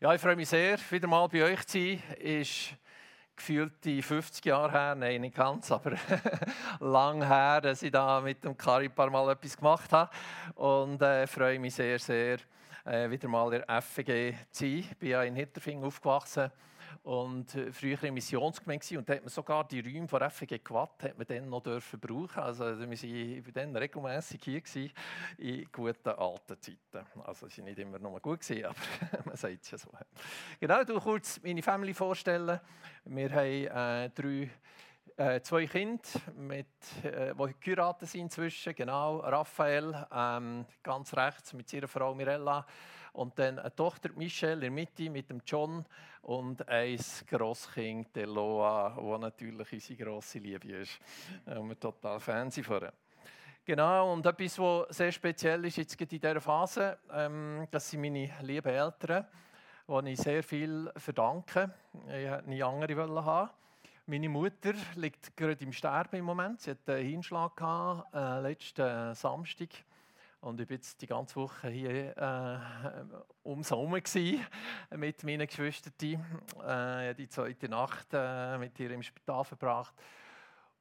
Ja, ich freue mich sehr, wieder mal bei euch zu sein. Ist gefühlt die 50 Jahre her, nein, nicht ganz, aber lang her, dass ich da mit dem Kari ein paar Mal etwas gemacht habe. Und äh, freue mich sehr, sehr, äh, wieder mal in der FG zu sein. Ich bin ja in Hitterfing aufgewachsen und äh, früher in Missionsgemeinde und da hat man sogar die Räume von FG Quatt hat man dann noch dürfen brauchen. Also wir waren dann regelmäßig hier gewesen, in guten alten Zeiten. Also es war nicht immer nur gut, gewesen, aber man sagt es ja so. Genau, du kurz meine Family vorstellen. Wir haben äh, drei äh, zwei Kinder, mit, äh, die geheiratet sind inzwischen. Genau, Raphael, ähm, ganz rechts mit ihrer Frau Mirella. Und dann eine Tochter Michelle in der Mitte mit dem John und ein Grosskind, der Loa, wo natürlich unsere grosse Liebe ist. Und wir total Fan sind von Genau, und etwas, was sehr speziell ist jetzt in dieser Phase, ähm, das sind meine lieben Eltern, denen ich sehr viel verdanke. Ich wollte nie andere haben. Meine Mutter liegt gerade im Sterben im Moment. Sie hatte einen Hinschlag gehabt, äh, letzten Samstag. Und ich war jetzt die ganze Woche hier äh, ums herum mit meinen Geschwistern. Äh, die zweite Nacht äh, mit ihr im Spital verbracht.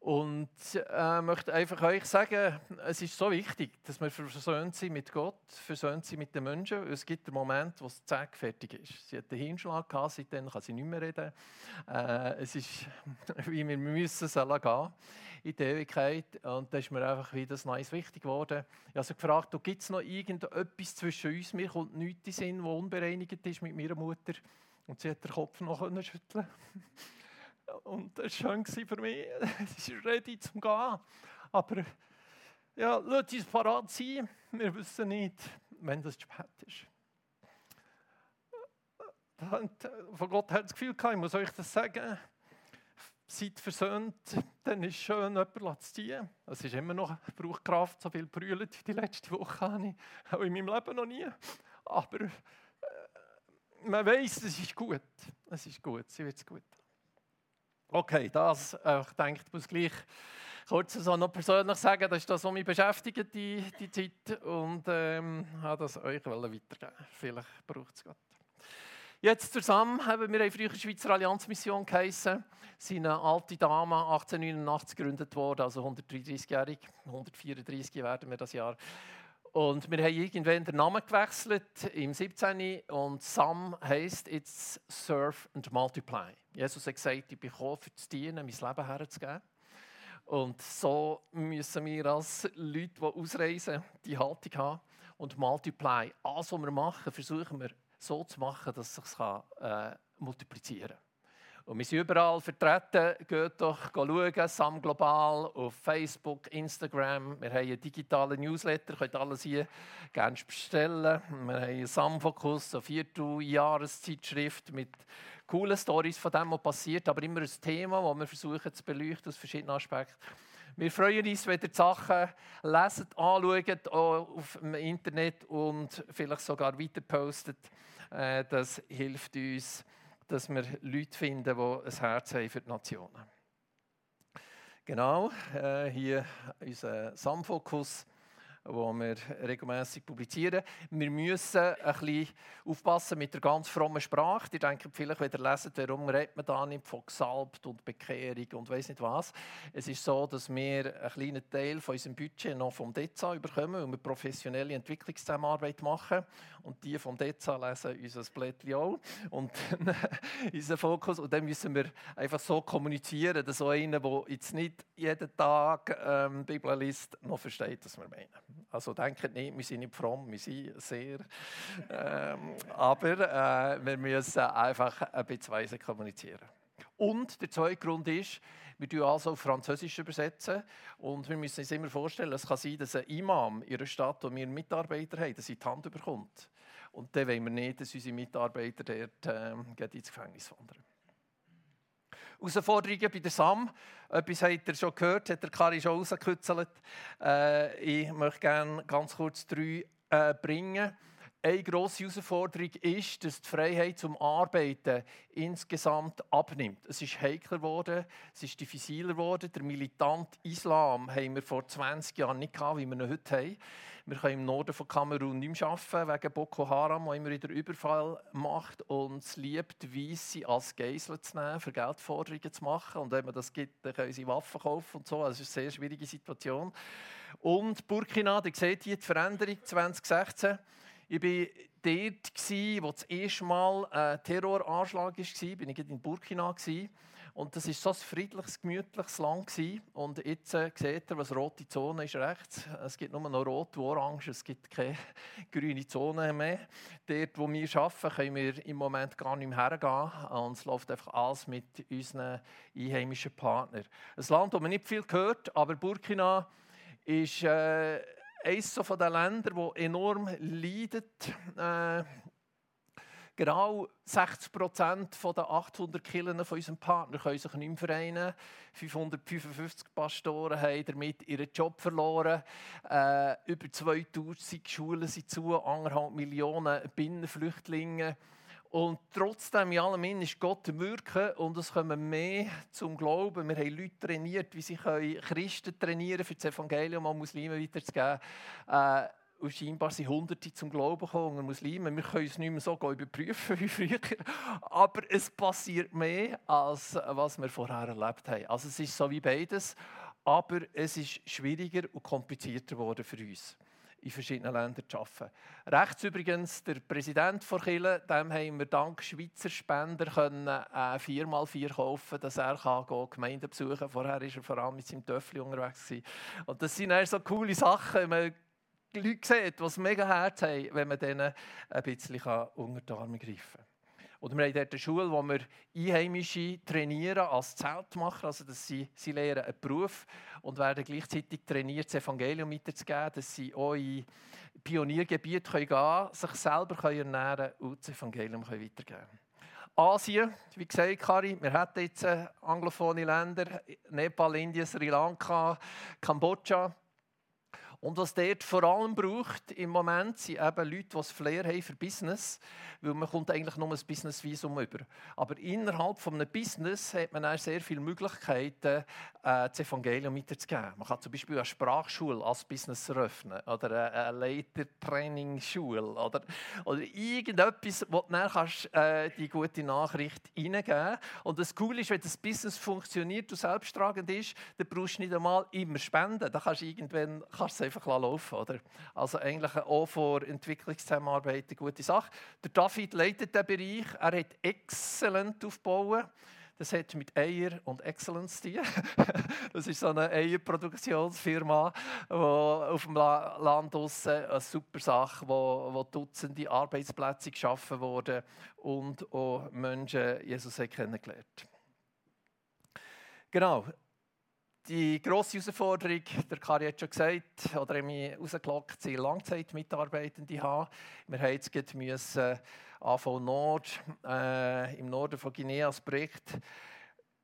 Und äh, möchte einfach euch sagen, es ist so wichtig, dass wir versöhnt sind mit Gott, versöhnt sind mit den Menschen. Es gibt einen Moment, wo es zack fertig ist. Sie hat einen Hinschlag gehabt, seitdem kann sie nicht mehr reden. Äh, es ist, wie wir müssen sollen gehen in die Ewigkeit. Und da ist mir einfach wieder das Neues wichtig geworden. Ich habe sie gefragt, gibt es noch irgendetwas zwischen uns? Mir kommt nichts in Sinn, das unbereinigt ist mit meiner Mutter. Und sie hat den Kopf noch schütteln Und das war schön für mich. Sie ist ready zum Gehen. Aber ja, lasst uns parat sein. Wir wissen nicht, wenn das spät ist. Von Gott hat das Gefühl gehabt, ich muss euch das sagen, seid versöhnt, dann ist es schön, jemanden zu ziehen. Es ist immer noch, braucht Kraft, so viel brüllt wie die letzte Woche habe ich auch in meinem Leben noch nie. Aber äh, man weiß, es ist gut. Es ist gut, sie wird es gut. Okay, das, äh, ich denke, ich muss gleich kurz so noch persönlich sagen, das ist das, was mich beschäftigt, die, die Zeit. Und ähm, habe das euch weitergeben Vielleicht braucht es Gott. Jetzt zusammen haben wir eine frühere Schweizer Allianzmission geheissen. Sie eine alte Dame, 1889 gegründet worden, also 133-jährig, 134 werden wir das Jahr. Und wir haben irgendwann den Namen gewechselt im 17. Und Sam heisst jetzt Serve and Multiply. Jesus hat gesagt, ich bin gekommen, für zu dienen, mein Leben herzugeben. Und so müssen wir als Leute, die ausreisen, die Haltung haben. Und Multiply, alles, was wir machen, versuchen wir so zu machen, dass es sich äh, multiplizieren kann. Und wir sind überall vertreten. Geht doch schauen, Sam Global auf Facebook, Instagram. Wir haben einen digitalen Newsletter, könnt alles hier gerne bestellen. Wir haben einen Sam-Fokus, eine Vierteljahreszeitschrift mit coolen Stories von dem, was passiert, aber immer ein Thema, das wir versuchen zu beleuchten aus verschiedenen Aspekten. Wir freuen uns, wenn ihr die Sachen lesen, anschaut, auf dem Internet und vielleicht sogar weiter postet. Äh, das hilft uns, dass wir Leute finden, die ein Herz haben für die Nationen. Genau, äh, hier unser Samfokus wo wir regelmäßig publizieren. Wir müssen ein bisschen aufpassen mit der ganz frommen Sprache. Die denken vielleicht, wenn ihr lesen, warum redet man da nicht von Gesalbt und Bekehrung und weiß nicht was. Es ist so, dass wir einen kleinen Teil von unserem Budget noch vom DEZA bekommen, weil wir professionelle Entwicklungszusammenarbeit machen. Und die vom DEZA lesen unser Blättchen auch und unseren Fokus. Und dann müssen wir einfach so kommunizieren, dass so einer, der jetzt nicht jeden Tag ähm, Bibel liest, noch versteht, was wir meinen. Also denkt nicht, wir sind nicht fromm, wir sind sehr. Ähm, aber äh, wir müssen einfach ein bisschen weise kommunizieren. Und der zweite Grund ist, wir tun also auf Französisch übersetzen und wir müssen uns immer vorstellen, es kann sein, dass ein Imam in einer Stadt, wo wir Mitarbeiter haben, dass er die Hand bekommt. Und dann wollen wir nicht, dass unsere Mitarbeiter dort äh, ins Gefängnis wandern. Herausforderungen bei der SAM. Etwas habt ihr schon gehört, hat der Kari schon rausgekützelt. Äh, ich möchte gerne ganz kurz drei äh, bringen. Eine grosse Herausforderung ist, dass die Freiheit zum Arbeiten insgesamt abnimmt. Es ist heikler geworden, es ist diffiziler geworden. Der militante Islam haben wir vor 20 Jahren nicht gehabt, wie wir ihn heute haben. Wir können im Norden von Kamerun nicht mehr arbeiten, wegen Boko Haram, der immer wieder Überfall macht und es liebt, Weisse als Geisel zu nehmen, für Geldforderungen zu machen. Und wenn man das gibt, dann können sie Waffen kaufen und so. Also ist eine sehr schwierige Situation. Und Burkina, ihr seht hier die Veränderung 2016. Ich war dort, wo das erste Mal ein Terroranschlag war, ich in Burkina. Und das war so ein friedliches, gemütliches Land. Und jetzt äh, seht ihr, was rote Zone ist rechts. Es gibt nur noch rot und orange, es gibt keine grüne Zone mehr. Dort, wo wir arbeiten, können wir im Moment gar nicht mehr hergehen. Und es läuft einfach alles mit unseren einheimischen Partnern. Ein Land, das man nicht viel hört, aber Burkina ist äh, eines von den Ländern, das enorm leidet. Äh, Genau 60 Prozent der 800 Killen von unserem Partner können sich nicht mehr vereinen. 555 Pastoren haben damit ihren Job verloren. Äh, über 2000 Schulen sind zu, 1,5 Millionen Binnenflüchtlinge. Und trotzdem, in allem ist Gott wirken und es kommen mehr zum Glauben. Wir haben Leute trainiert, wie sie Christen trainieren für das Evangelium an Muslime weiterzugeben. Äh, und scheinbar sind Hunderte zum Glauben gekommen, Muslime. Wir können es nicht mehr so überprüfen wie früher. Aber es passiert mehr, als was wir vorher erlebt haben. Also es ist so wie beides. Aber es ist schwieriger und komplizierter geworden für uns in verschiedenen Ländern zu arbeiten. Rechts übrigens der Präsident von Chile, dem haben wir dank Schweizer Spender können, äh, 4x4 kaufen, dass er Gemeinden besuchen kann. Vorher war er vor allem mit seinem Töffel unterwegs. Und das sind so coole Sachen. Man Leute sieht, die es mega Herz haben, wenn man denen ein bisschen unter die Arme greifen kann. Oder wir haben dort eine Schule, wo wir Einheimische trainieren als Zeltmacher. Also, dass sie, sie lernen einen Beruf und werden gleichzeitig trainiert, das Evangelium weiterzugeben, dass sie auch in Pioniergebiete gehen können, sich selber ernähren können und das Evangelium weitergeben können. Asien, wie gesagt, Kari, wir haben jetzt anglophone Länder, Nepal, Indien, Sri Lanka, Kambodscha. Und was dort vor allem braucht im Moment, sind eben Leute, die das Flair haben für Business, weil man kommt eigentlich nur ein Business-Visum über. Aber innerhalb von einem Business hat man auch sehr viele Möglichkeiten, äh, das Evangelium weiterzugeben. Man kann zum Beispiel eine Sprachschule als Business eröffnen oder eine Leitertrainingsschule oder, oder irgendetwas, wo du dann kannst, äh, die gute Nachricht hineingeben Und das Coole ist, wenn das Business funktioniert und selbsttragend ist, dann brauchst du nicht einmal immer Spenden. Da kannst du irgendwann kannst einfach laufen oder? Also eigentlich auch vor Entwicklungszusammenarbeit eine gute Sache. Der David leitet den Bereich. Er hat exzellent aufgebaut. Das hat mit Eier und Excellence zu. Das ist so eine Eierproduktionsfirma, die auf dem Land draussen eine super Sache, wo, wo Dutzende Arbeitsplätze geschaffen wurden und auch Menschen Jesus kennengelernt. Genau, die grosse Herausforderung, der Kari hat schon gesagt, oder mich rausgelockt, sind Langzeitmitarbeitende haben. Wir haben jetzt AV Nord äh, im Norden von Guinea als Projekt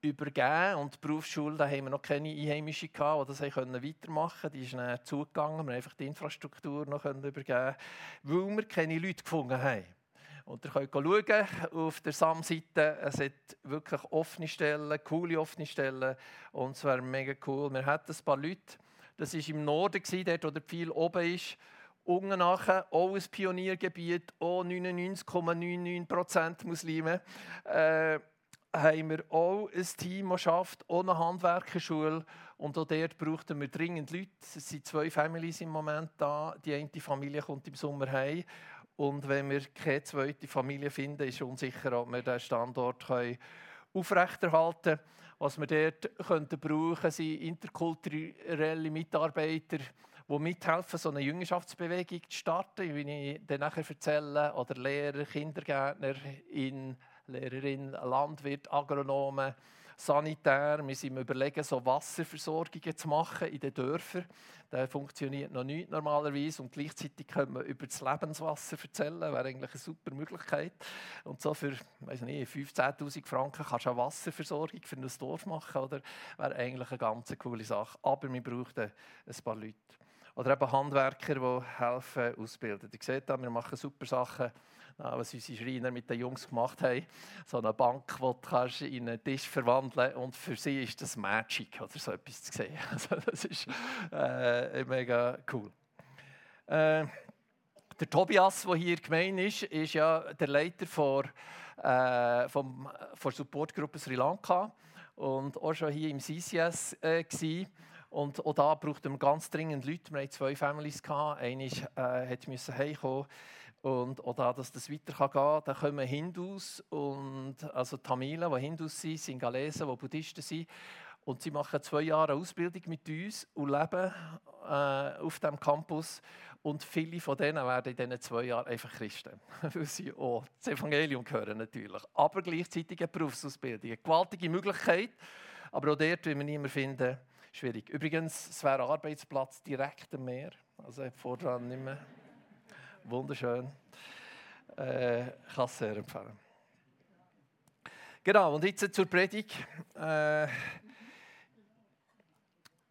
übergeben und die Berufsschule, da haben wir noch keine Einheimischen gehabt, die das weitermachen konnten. Die ist dann zugegangen, wir haben einfach die Infrastruktur noch übergeben, weil wir keine Leute gefunden haben. Und ihr könnt schauen auf der SAM-Seite. Es hat wirklich offene Stellen, coole offene Stellen. Und es wäre mega cool. Wir hatten ein paar Leute. Das war im Norden, dort, wo der Pfeil oben ist. Unten nachher, auch ein Pioniergebiet, auch 99,99% Muslime. Äh, haben wir auch ein Team, das schafft, eine Handwerkerschule. Und auch dort brauchten wir dringend Leute. Es sind zwei Familien im Moment da. Die eine Familie kommt im Sommer heim und wenn wir keine zweite Familie finden, ist unsicher, ob wir den Standort aufrechterhalten können. Was wir dort könnten brauchen, sind interkulturelle Mitarbeiter, die mithelfen, so eine Jüngerschaftsbewegung zu starten, wie ich dann nachher erzähle, oder Lehrer, Kindergärtner, in Lehrerin, Landwirt, Agronomen, Sanitär. Wir sind überlegen, so Wasserversorgungen zu machen in den Dörfern. Das funktioniert noch nicht normalerweise und gleichzeitig können wir über das Lebenswasser erzählen. Das wäre eigentlich eine super Möglichkeit. Und so für 15.000 Franken kannst du eine Wasserversorgung für ein Dorf machen. Oder? Wäre eigentlich eine ganz coole Sache. Aber wir brauchen ein paar Leute. Oder eben Handwerker, die helfen, ausbilden. Ihr seht wir machen super Sachen, was unsere Schreiner mit den Jungs gemacht haben. So eine Bank, die du in einen Tisch verwandeln kannst. Und für sie ist das Magic, oder so etwas zu sehen. Also das ist äh, mega cool. Äh, der Tobias, der hier gemeint ist, ist ja der Leiter vor, äh, Supportgruppe Sri Lanka und auch schon hier im CCS äh, Und auch da braucht man ganz dringend Leute. Wir hatten zwei Families. Eine äh, musste heimkommen. Und auch da, dass das weiter gehen kann, da kommen Hindus, und, also Tamilen, die Hindus sind, Singalesen, die Buddhisten sind. Und sie machen zwei Jahre Ausbildung mit uns und leben äh, auf dem Campus. Und viele von denen werden in diesen zwei Jahren einfach Christen, weil sie auch das Evangelium hören natürlich. Aber gleichzeitig eine Berufsausbildung, eine gewaltige Möglichkeit. Aber auch dort, wie wir niemanden finden, schwierig. Übrigens, es wäre Arbeitsplatz direkt am Meer. Also voran nicht mehr. Wunderschön. Äh, kann es sehr empfehlen. Genau, und jetzt zur Predigt. Äh,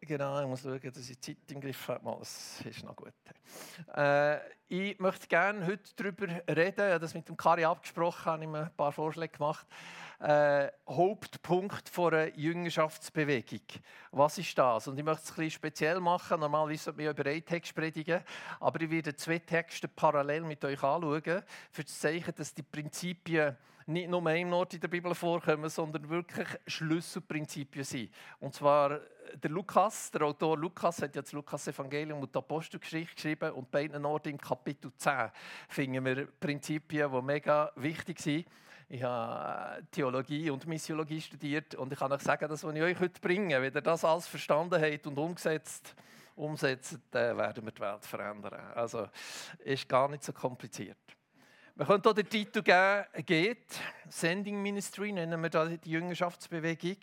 Genau, ich muss schauen, dass ich die Zeit im Griff habe. Das ist noch gut. Äh, ich möchte gerne heute darüber reden. Ich habe das mit dem Kari abgesprochen, habe ihm ein paar Vorschläge gemacht. Äh, Hauptpunkt einer Jüngerschaftsbewegung. Was ist das? Und ich möchte es ein bisschen speziell machen. Normalerweise sollte wir über einen Text predigen, aber ich werde zwei Texte parallel mit euch anschauen, für zu zeigen, dass die Prinzipien nicht nur einem Ort in der Bibel vorkommen, sondern wirklich Schlüsselprinzipien sind. Und zwar der Lukas, der Autor Lukas, hat ja das Lukas-Evangelium und die Apostelgeschichte geschrieben und bei einem Ort im Kapitel 10 finden wir Prinzipien, die mega wichtig sind. Ich habe äh, Theologie und Missiologie studiert und ich kann euch sagen, dass was ich euch heute bringe, wenn ihr das alles verstanden habt und umgesetzt umsetzt, dann werden wir die Welt verändern. Also ist gar nicht so kompliziert. Wir können hier den Titel geben, geht, Sending Ministry nennen wir die Jüngerschaftsbewegung.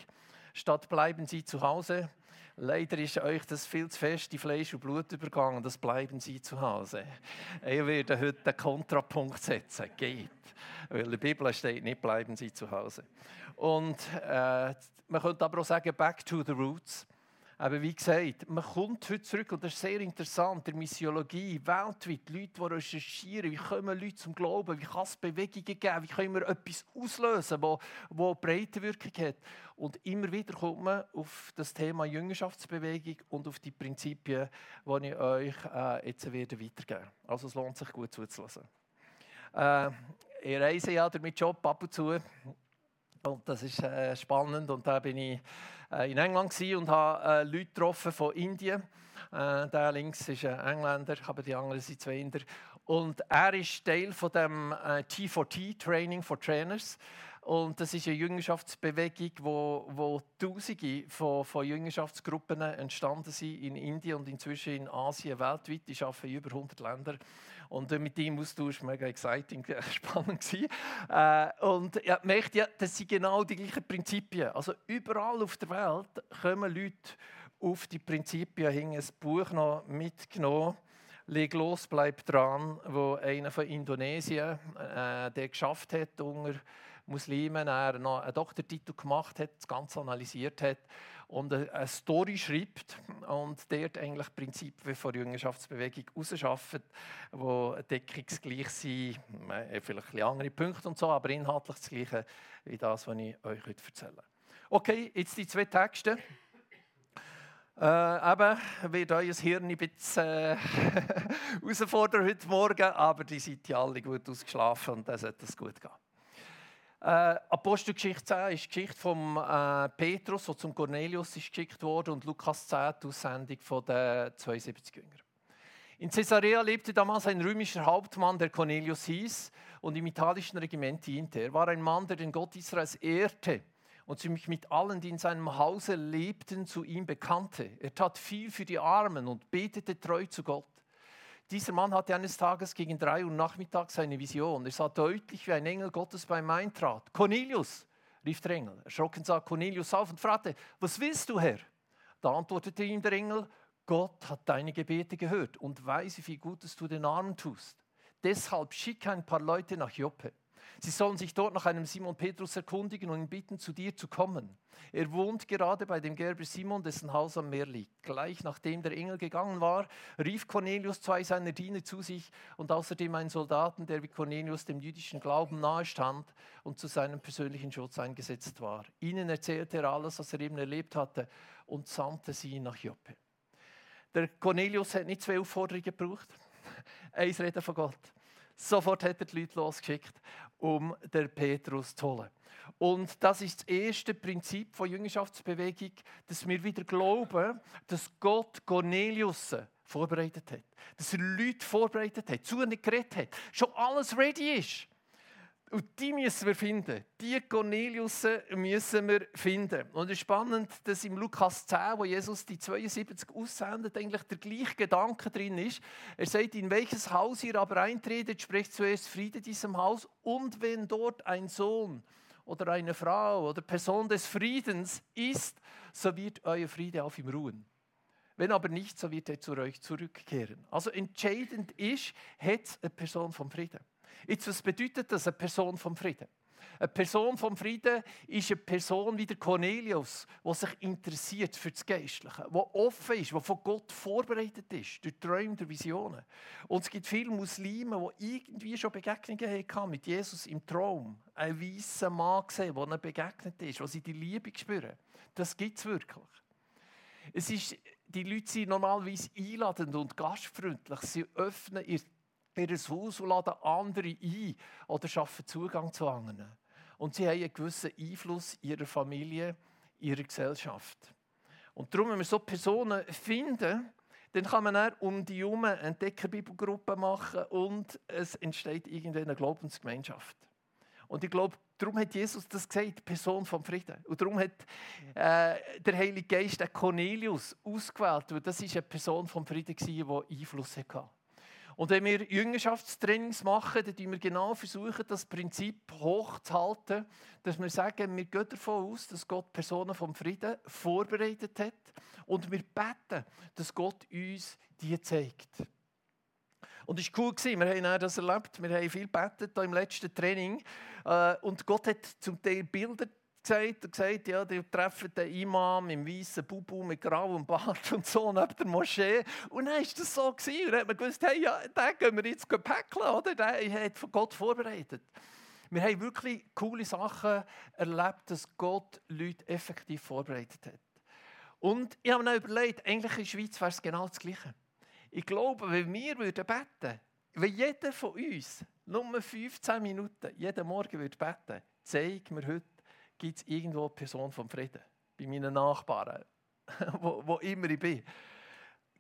Statt bleiben Sie zu Hause, Leider ist euch das viel zu fest in Fleisch und Blut übergangen. Das bleiben Sie zu Hause. Ich werde heute den Kontrapunkt setzen. Geht. Weil in der Bibel steht nicht, bleiben Sie zu Hause. Und äh, man könnte aber auch sagen, back to the roots. Aber wie gesagt, man kommt heute zurück und das ist sehr interessant, der Missiologie, weltweit, Leute, die recherchieren, wie kommen Leute zum Glauben, wie kann es Bewegungen geben, wie können wir etwas auslösen, das wo breite Wirkung hat. Und immer wieder kommt man auf das Thema Jüngerschaftsbewegung und auf die Prinzipien, die ich euch äh, jetzt werde weitergeben Also es lohnt sich gut zuzulassen. Äh, ich reise ja damit Job ab und zu und das ist äh, spannend und da bin ich in England und habe äh, Leute getroffen von Indien. Äh, der links ist ein Engländer, aber die anderen sind zwei Inder. Und er ist Teil von dem äh, T4T Training for Trainers. Und das ist eine Jüngerschaftsbewegung, wo, wo Tausende von, von Jüngerschaftsgruppen entstanden sind in Indien und inzwischen in Asien weltweit. Die arbeiten in über 100 Ländern. Und mit ihm Austausch mega exciting, spannend gewesen. Äh, und ja, merkt ja, das sind genau die gleichen Prinzipien. Also überall auf der Welt kommen Leute auf die Prinzipien hin. Ein Buch noch mitgenommen. Leg los, bleib dran, wo einer von Indonesien, äh, der geschafft hat unter Muslimen, er noch einen Doktortitel gemacht hat, das Ganze analysiert hat und eine Story schreibt und dort eigentlich Prinzipien von der Jüngerschaftsbewegung rausschafft, die deckungsgleich sind, äh, vielleicht ein andere Punkte und so, aber inhaltlich das Gleiche wie das, was ich euch heute erzähle. Okay, jetzt die zwei Texte. Äh, eben wird euer Hirn ein bisschen äh, herausfordern heute Morgen, aber die seid ja alle gut ausgeschlafen und dann sollte es gut gehen. Äh, Apostelgeschichte 10 ist die Geschichte von äh, Petrus, der zum Cornelius ist geschickt wurde, und Lukas 10 die Aussendung den 72 Jüngern. In Caesarea lebte damals ein römischer Hauptmann, der Cornelius hieß und im italischen Regiment diente. Er war ein Mann, der den Gott Israels ehrte und sich mit allen, die in seinem Hause lebten, zu ihm bekannte. Er tat viel für die Armen und betete treu zu Gott. Dieser Mann hatte eines Tages gegen drei Uhr nachmittags eine Vision. Er sah deutlich, wie ein Engel Gottes bei ihm eintrat. Cornelius, rief der Engel. Erschrocken sah Cornelius auf und fragte, was willst du, Herr? Da antwortete ihm der Engel, Gott hat deine Gebete gehört und weiß, wie viel Gutes du den Armen tust. Deshalb schick ein paar Leute nach Joppe. Sie sollen sich dort nach einem Simon Petrus erkundigen und ihn bitten, zu dir zu kommen. Er wohnt gerade bei dem Gerber Simon, dessen Haus am Meer liegt. Gleich nachdem der Engel gegangen war, rief Cornelius zwei seiner Diener zu sich und außerdem einen Soldaten, der wie Cornelius dem jüdischen Glauben nahe stand und zu seinem persönlichen Schutz eingesetzt war. Ihnen erzählte er alles, was er eben erlebt hatte und sandte sie nach Joppe. Der Cornelius hat nicht zwei Aufforderungen gebraucht. Eins Reden von Gott. Sofort hat er die Leute losgeschickt, um den Petrus zu holen. Und das ist das erste Prinzip von Jüngerschaftsbewegung, dass wir wieder glauben, dass Gott Cornelius vorbereitet hat. Dass er Leute vorbereitet hat, zu ihnen geredet hat, schon alles ready ist. Und die müssen wir finden. Die Cornelius müssen wir finden. Und es ist spannend, dass im Lukas 10, wo Jesus die 72 aussendet, eigentlich der gleiche Gedanke drin ist. Er sagt, in welches Haus ihr aber eintretet, spricht zuerst Friede diesem Haus. Und wenn dort ein Sohn oder eine Frau oder Person des Friedens ist, so wird euer Friede auf ihm ruhen. Wenn aber nicht, so wird er zu euch zurückkehren. Also entscheidend ist, hat eine Person vom Frieden. Jetzt, was bedeutet das, eine Person vom Frieden? Eine Person vom Frieden ist eine Person wie der Cornelius, die sich interessiert für das Geistliche, die offen ist, die von Gott vorbereitet ist, durch Träume, durch Visionen. Und es gibt viele Muslime, die irgendwie schon Begegnungen hatten mit Jesus im Traum. Ein weißer Mann gesehen, der ihnen begegnet ist, wo sie die Liebe spüren. Das gibt es wirklich. Die Leute sind normalerweise einladend und gastfreundlich. Sie öffnen ihr ihr Haus und laden andere ein oder schaffen Zugang zu anderen. Und sie haben einen gewissen Einfluss in ihrer Familie, in ihrer Gesellschaft. Und darum, wenn wir so Personen finden, dann kann man dann um die herum eine Entdeckerbibelgruppe machen und es entsteht irgendeine eine Glaubensgemeinschaft. Und ich glaube, darum hat Jesus das gesagt, Person vom Frieden. Und darum hat äh, der Heilige Geist Cornelius ausgewählt, weil das ist eine Person vom Frieden die Einfluss hatte. Und wenn wir Jüngerschaftstrainings machen, dann versuchen wir genau versuchen, das Prinzip hochzuhalten, dass wir sagen, wir gehen davon aus, dass Gott Personen vom Frieden vorbereitet hat und wir beten, dass Gott uns die zeigt. Und es war cool, wir haben das erlebt, wir haben viel gebetet im letzten Training äh, und Gott hat zum Teil Bilder gesagt und gesagt, ja, die treffen den Imam im weißen Bubu mit grauem Bart und so neben der Moschee. Und dann war das so. Gewesen. Und dann hat man gewusst, hey, ja, den gehen wir jetzt päckeln, oder? Den hat von Gott vorbereitet. Wir haben wirklich coole Sachen erlebt, dass Gott Leute effektiv vorbereitet hat. Und ich habe mir überlegt, eigentlich in der Schweiz wäre es genau das Gleiche. Ich glaube, wenn wir beten würden, wenn jeder von uns nur 15 Minuten jeden Morgen würde beten, zeig mir heute gibt es irgendwo eine Person vom Frieden. Bei meinen Nachbarn, wo, wo immer ich bin.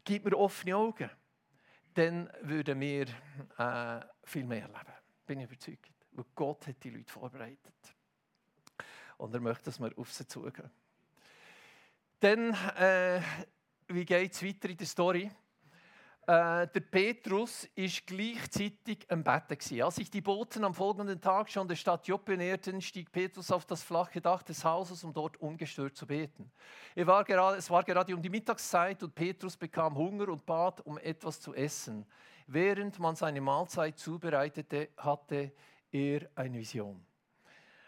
Gib mir offene Augen. Dann würden wir äh, viel mehr leben. Bin ich überzeugt. Weil Gott hat die Leute vorbereitet. Und er möchte, dass wir auf sie zugehen. Dann, äh, wie geht es weiter in der Story? Äh, der Petrus ist gleichzeitig am Betten. Als sich die Boten am folgenden Tag schon der Stadt Joppe näherten, stieg Petrus auf das flache Dach des Hauses, um dort ungestört zu beten. War gerade, es war gerade um die Mittagszeit und Petrus bekam Hunger und bat um etwas zu essen. Während man seine Mahlzeit zubereitete, hatte er eine Vision.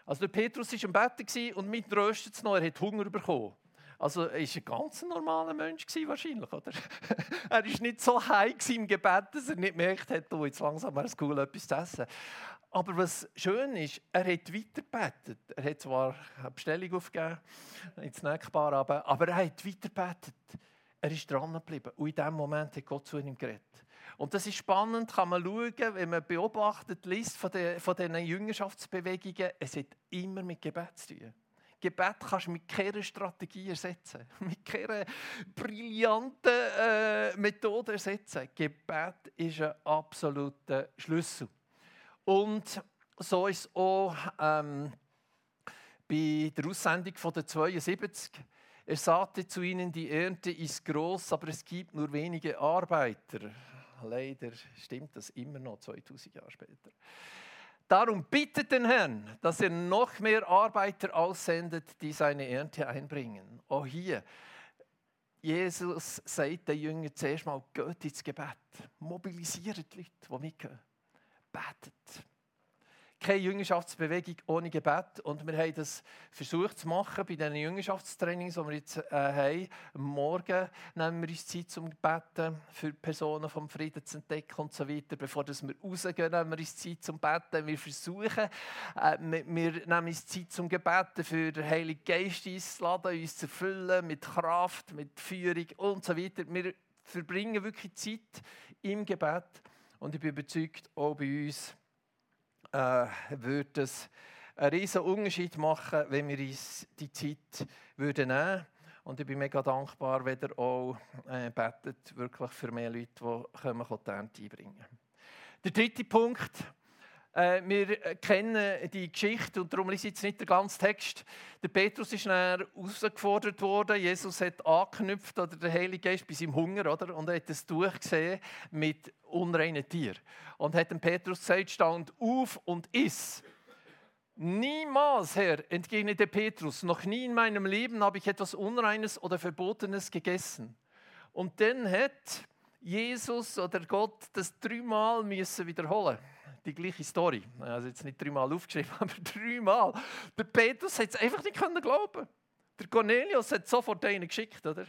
Also der Petrus war am Betten und mit röstet es noch, er hat Hunger bekommen. Also er war ein ganz normaler Mensch wahrscheinlich, oder? er war nicht so heim im Gebet, dass er nicht gemerkt hat, oh, jetzt langsam wäre es cool, etwas zu essen. Aber was schön ist, er hat weitergebetet. Er hat zwar eine Bestellung aufgegeben, ins Snackbar, aber, aber er hat weitergebetet. Er ist dran geblieben. Und in diesem Moment hat Gott zu ihm geredet. Und das ist spannend, kann man schauen, wenn man beobachtet, liest von, den, von diesen Jüngerschaftsbewegungen, es hat immer mit Gebet zu tun. Gebet kannst du mit keiner Strategie ersetzen, mit keiner brillanten äh, Methode ersetzen. Gebet ist ein absoluter Schlüssel. Und so ist es auch ähm, bei der Aussendung von der 72. Er sagte zu ihnen, die Ernte ist groß, aber es gibt nur wenige Arbeiter. Leider stimmt das immer noch 2000 Jahre später. Darum bittet den Herrn, dass er noch mehr Arbeiter aussendet, die seine Ernte einbringen. Auch hier, Jesus sagt den Jüngern zuerst mal, geht ins Gebet. Mobilisiert die Leute, die mitgehen. Betet. Keine Jüngerschaftsbewegung ohne Gebet. Und wir haben das versucht zu machen bei den Jüngerschaftstrainings, die wir jetzt äh, haben. Morgen nehmen wir uns Zeit zum Beten, für Personen vom Frieden zu entdecken und so weiter. Bevor wir rausgehen, nehmen wir uns Zeit zum Beten. Wir versuchen, äh, wir, wir nehmen uns Zeit zum Gebeten, für den Heiligen Geist einzuladen, uns zu erfüllen mit Kraft, mit Führung und so weiter. Wir verbringen wirklich Zeit im Gebet. Und ich bin überzeugt, auch bei uns äh, würde es einen riesen Unterschied machen, wenn wir uns die Zeit würden nehmen. Und ich bin mega dankbar, wenn ihr auch äh, betet, wirklich für mehr Leute, die kommen, die Ernte einbringen. Der dritte Punkt, wir kennen die Geschichte und darum ist jetzt nicht der ganze Text. Der Petrus ist dann herausgefordert worden. Jesus hat angeknüpft oder der Heilige Geist bei seinem Hunger oder und er hat es durchgesehen mit unreinen Tieren und hat dem Petrus gesagt: Stand auf und iss. Niemals, Herr, entgegnete Petrus, noch nie in meinem Leben habe ich etwas Unreines oder Verbotenes gegessen. Und dann hat Jesus oder Gott das dreimal müssen wiederholen die gleiche Story. Also jetzt nicht dreimal aufgeschrieben, aber dreimal. Der Petrus hat es einfach nicht können glauben. Der Cornelius hat sofort einen geschickt, oder?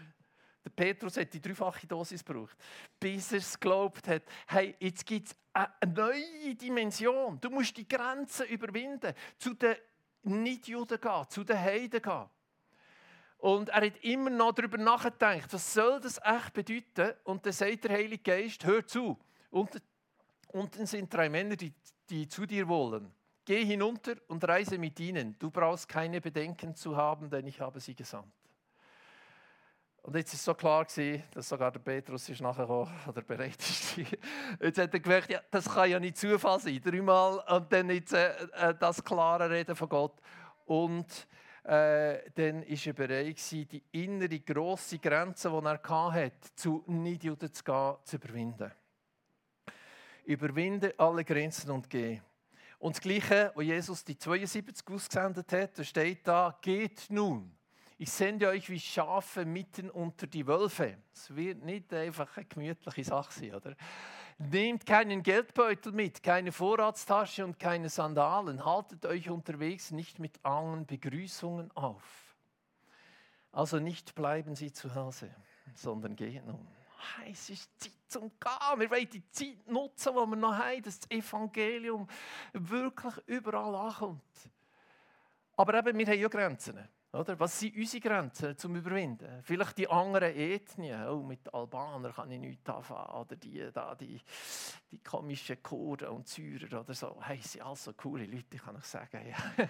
Der Petrus hat die dreifache Dosis gebraucht, bis er es geglaubt hat. Hey, jetzt gibt es eine neue Dimension. Du musst die Grenzen überwinden, zu den Nichtjuden gehen, zu den Heiden gehen. Und er hat immer noch darüber nachgedacht, was soll das echt bedeuten? Und dann sagt der Heilige Geist, hör zu. Und Unten sind drei Männer, die, die zu dir wollen. Geh hinunter und reise mit ihnen. Du brauchst keine Bedenken zu haben, denn ich habe sie gesandt. Und jetzt ist so klar gewesen, dass sogar der Petrus ist nachher oder bereit ist. Jetzt hat er gemerkt, ja, das kann ja nicht Zufall sein. Dreimal und dann jetzt äh, äh, das klare Reden von Gott. Und äh, dann ist er bereit gewesen, die innere grosse Grenze, die er hatte, zu Nichtjuden zu gehen, zu überwinden überwinde alle Grenzen und geh. Und das Gleiche, wo Jesus die 72 ausgesendet hat, da steht da, geht nun. Ich sende euch wie Schafe mitten unter die Wölfe. Es wird nicht einfach eine gemütliche Sache sein, oder? Nehmt keinen Geldbeutel mit, keine Vorratstasche und keine Sandalen. Haltet euch unterwegs nicht mit allen Begrüßungen auf. Also nicht bleiben Sie zu Hause, sondern gehen nun es ist Zeit zum Gehen. Wir wollen die Zeit nutzen, die wir noch haben, dass das Evangelium wirklich überall ankommt. Aber eben, wir haben ja Grenzen. Oder? Was sind unsere Grenzen zum Überwinden? Vielleicht die anderen Ethnien. Oh, mit Albanern kann ich nichts anfangen. Oder die, da, die, die komischen Kurden und Syrer oder so. Hey, sind also coole Leute, kann ich sagen. Ja.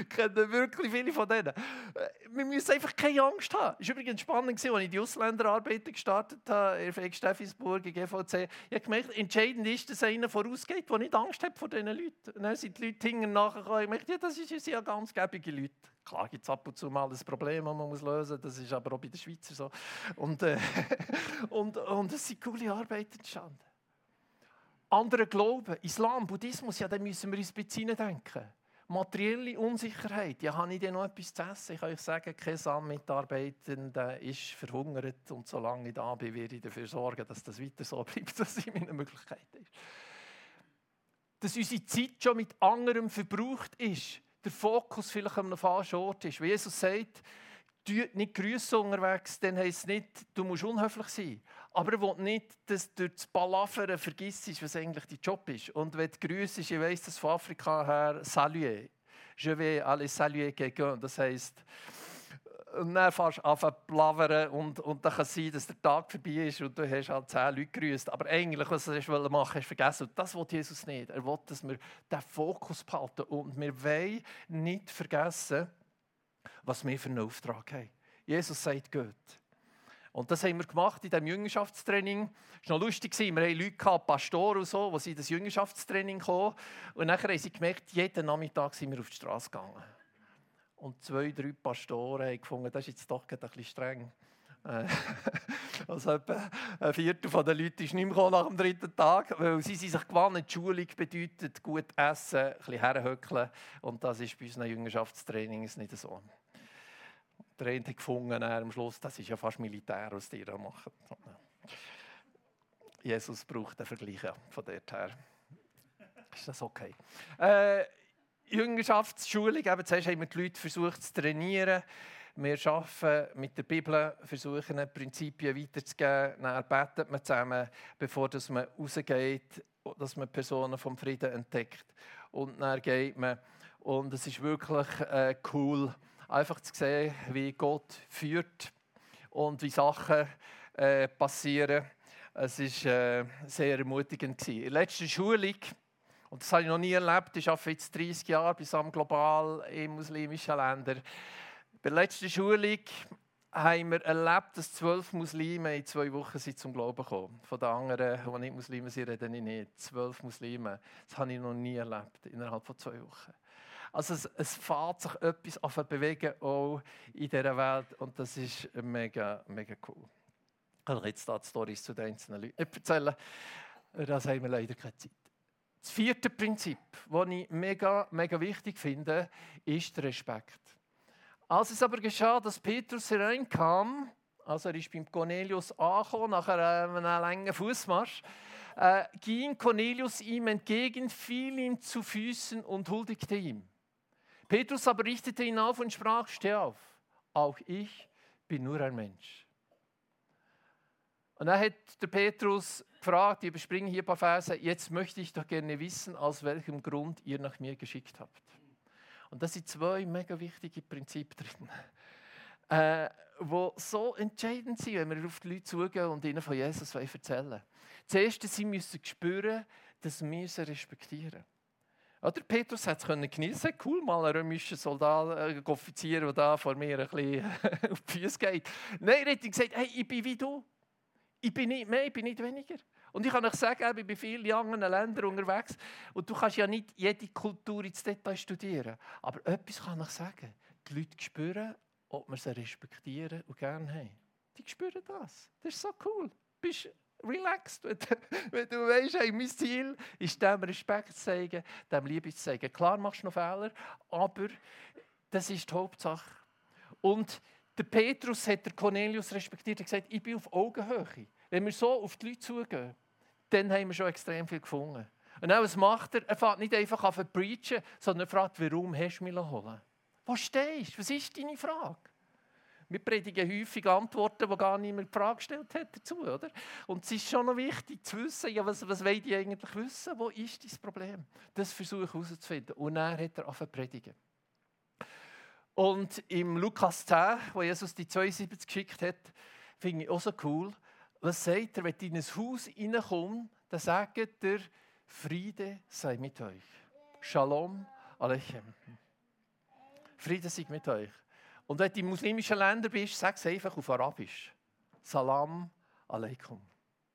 ich kenne wirklich viele von denen. Äh, wir müssen einfach keine Angst haben. Es war übrigens spannend, als ich die Ausländerarbeit gestartet habe, in Steffisburg, in GVC. Ich habe gemerkt, entscheidend ist, dass einer vorausgeht, der nicht Angst hat vor diesen Leuten. Und dann sind die Leute hinten nachgekommen. Ich merkte, ja, das sind ja ganz gäbige Leute. Klar gibt es ab und zu mal ein Problem, das man muss lösen muss. Das ist aber auch bei den Schweizer so. Und, äh, und, und es sind coole Arbeiten entstanden. Andere Glauben, Islam, Buddhismus, ja, da müssen wir uns ein bisschen denken. Materielle Unsicherheit, ja, habe ich denn noch etwas zu essen? Ich kann euch sagen, kein Sam-Mitarbeiter ist verhungert und solange ich da bin, werde ich dafür sorgen, dass das weiter so bleibt, dass es meine Möglichkeit ist. Dass unsere Zeit schon mit anderem verbraucht ist, der Fokus vielleicht an einem falschen Ort ist. Wie Jesus sagt, du nicht grüßen unterwegs, dann heisst es nicht, du musst unhöflich sein. Aber er will nicht, dass du durch das Balafern vergisst, was eigentlich dein Job ist. Und wenn du grüßt, ich weiss das von Afrika her, saluer. Je vais aller saluer quelqu'un. Das heisst, und dann fährst du an zu blavern und, und dann kann es sein, dass der Tag vorbei ist und du hast halt zehn Leute grüßt. Aber eigentlich, was du machen wolltest, hast du vergessen. Und das will Jesus nicht. Er will, dass wir den Fokus behalten und wir wollen nicht vergessen, was wir für einen Auftrag haben. Jesus sagt, geht. Und das haben wir gemacht in diesem Jüngerschaftstraining. Es war noch lustig, wir hatten Leute, Pastoren und so, die in das Jüngerschaftstraining kamen. Und nachher haben sie gemerkt, jeden Nachmittag sind wir auf die Straße gegangen. Und zwei, drei Pastoren haben gefunden, das ist jetzt doch ein bisschen streng. Äh, also etwa ein Viertel der Leute ist nicht mehr nach dem dritten Tag, weil sie sind sich gewandt, Schulung bedeutet gut essen, ein bisschen herhöckeln. Und das ist bei unseren Jüngerschaftstrainings nicht so. Der eine hat gefunden, am Schluss, das ist ja fast Militär, was die da machen. Jesus braucht den Vergleich von dort her. Ist das okay? Äh, Jüngerschaftsschulung, eben zuerst haben wir die Leute versucht zu trainieren. Wir arbeiten mit der Bibel, versuchen Prinzipien weiterzugeben. Dann betet man zusammen, bevor man rausgeht, dass man Personen vom Frieden entdeckt. Und dann geht man. Und es ist wirklich äh, cool, einfach zu sehen, wie Gott führt und wie Sachen äh, passieren. Es war äh, sehr ermutigend. In der letzten Schulung und das habe ich noch nie erlebt. Ich arbeite jetzt 30 Jahre bis am global in muslimischen Ländern. Bei der letzten Schulung haben wir erlebt, dass zwölf Muslime in zwei Wochen sind zum Glauben gekommen. Von den anderen, die nicht Muslime sind, reden ich nicht. Zwölf Muslime. Das habe ich noch nie erlebt, innerhalb von zwei Wochen. Also es, es fährt sich etwas auf bewegen, auch in dieser Welt. Und das ist mega, mega cool. Ich kann jetzt da Storys zu den einzelnen Leuten erzählen. Das haben wir leider keine Zeit. Das vierte Prinzip, das ich mega, mega wichtig finde, ist der Respekt. Als es aber geschah, dass Petrus hereinkam, also er ist beim Cornelius angekommen, nach einem langen Fußmarsch, äh, ging Cornelius ihm entgegen, fiel ihm zu Füßen und huldigte ihm. Petrus aber richtete ihn auf und sprach: Steh auf, auch ich bin nur ein Mensch. Und dann hat der Petrus gefragt, ich überspringe hier ein paar Verse, jetzt möchte ich doch gerne wissen, aus welchem Grund ihr nach mir geschickt habt. Und das sind zwei mega wichtige Prinzipien drin, äh, die so entscheidend sind, wenn wir auf die Leute zugehen und ihnen von Jesus erzählen Erste, sie müssen spüren, dass wir sie respektieren. Oder Petrus hat es geniessen cool, mal ein römischer Soldat, ein äh, Offizier, der da vor mir ein bisschen auf die Füße geht. Nein, er hat gesagt, hey, ich bin wie du. Ich bin nicht mehr, ich bin nicht weniger. Und ich kann euch sagen, ich bin in vielen anderen Ländern unterwegs und du kannst ja nicht jede Kultur ins Detail studieren. Aber etwas kann ich sagen. Die Leute spüren, ob wir sie respektieren und gerne haben. Die spüren das. Das ist so cool. Du bist relaxed, wenn du, wenn du weißt, hey, mein Ziel ist, dem Respekt zu zeigen, dem Liebe zu zeigen. Klar machst du noch Fehler, aber das ist die Hauptsache. Und der Petrus hat der Cornelius respektiert und gesagt, ich bin auf Augenhöhe. Wenn wir so auf die Leute zugehen, dann haben wir schon extrem viel gefunden. Und dann, was macht er? Er fährt nicht einfach auf zu preachen, sondern er fragt, warum hast du mich holen Wo stehst du? Was ist deine Frage? Wir predigen häufig Antworten, die gar niemand die Frage gestellt hat dazu. Oder? Und es ist schon noch wichtig zu wissen, ja, was, was wollt ihr eigentlich wissen? Wo ist dein Problem? Das versuche ich herauszufinden. Und dann hat er angefangen predigen. Und im Lukas 10, wo Jesus die 72 geschickt hat, finde ich auch so cool. Was sagt er, wenn du in ein Haus reinkommst, dann sagt er, Friede sei mit euch. Shalom Aleichem. Friede sei mit euch. Und wenn du in muslimischen Ländern bist, sag es einfach auf Arabisch. Salam Aleikum.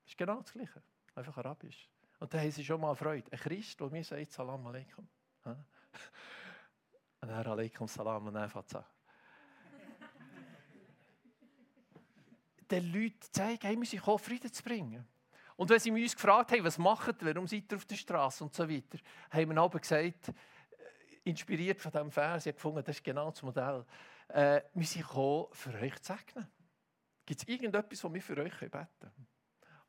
Das ist genau das Gleiche. Einfach Arabisch. Und dann haben sie schon mal Freude. Ein Christ, der mir sagt Salam Aleikum. Und dann Aleikum Salam und es an. Den Leuten zeigen, hey, wir sind gekommen, Frieden zu bringen. Und wenn sie uns gefragt haben, was macht ihr, warum seid ihr auf der Straße und so weiter, haben wir aber gesagt, äh, inspiriert von diesem Vers, ich gefunden, das ist genau das Modell, äh, wir sind gekommen, für euch zu segnen. Gibt es irgendetwas, was wir für euch beten können?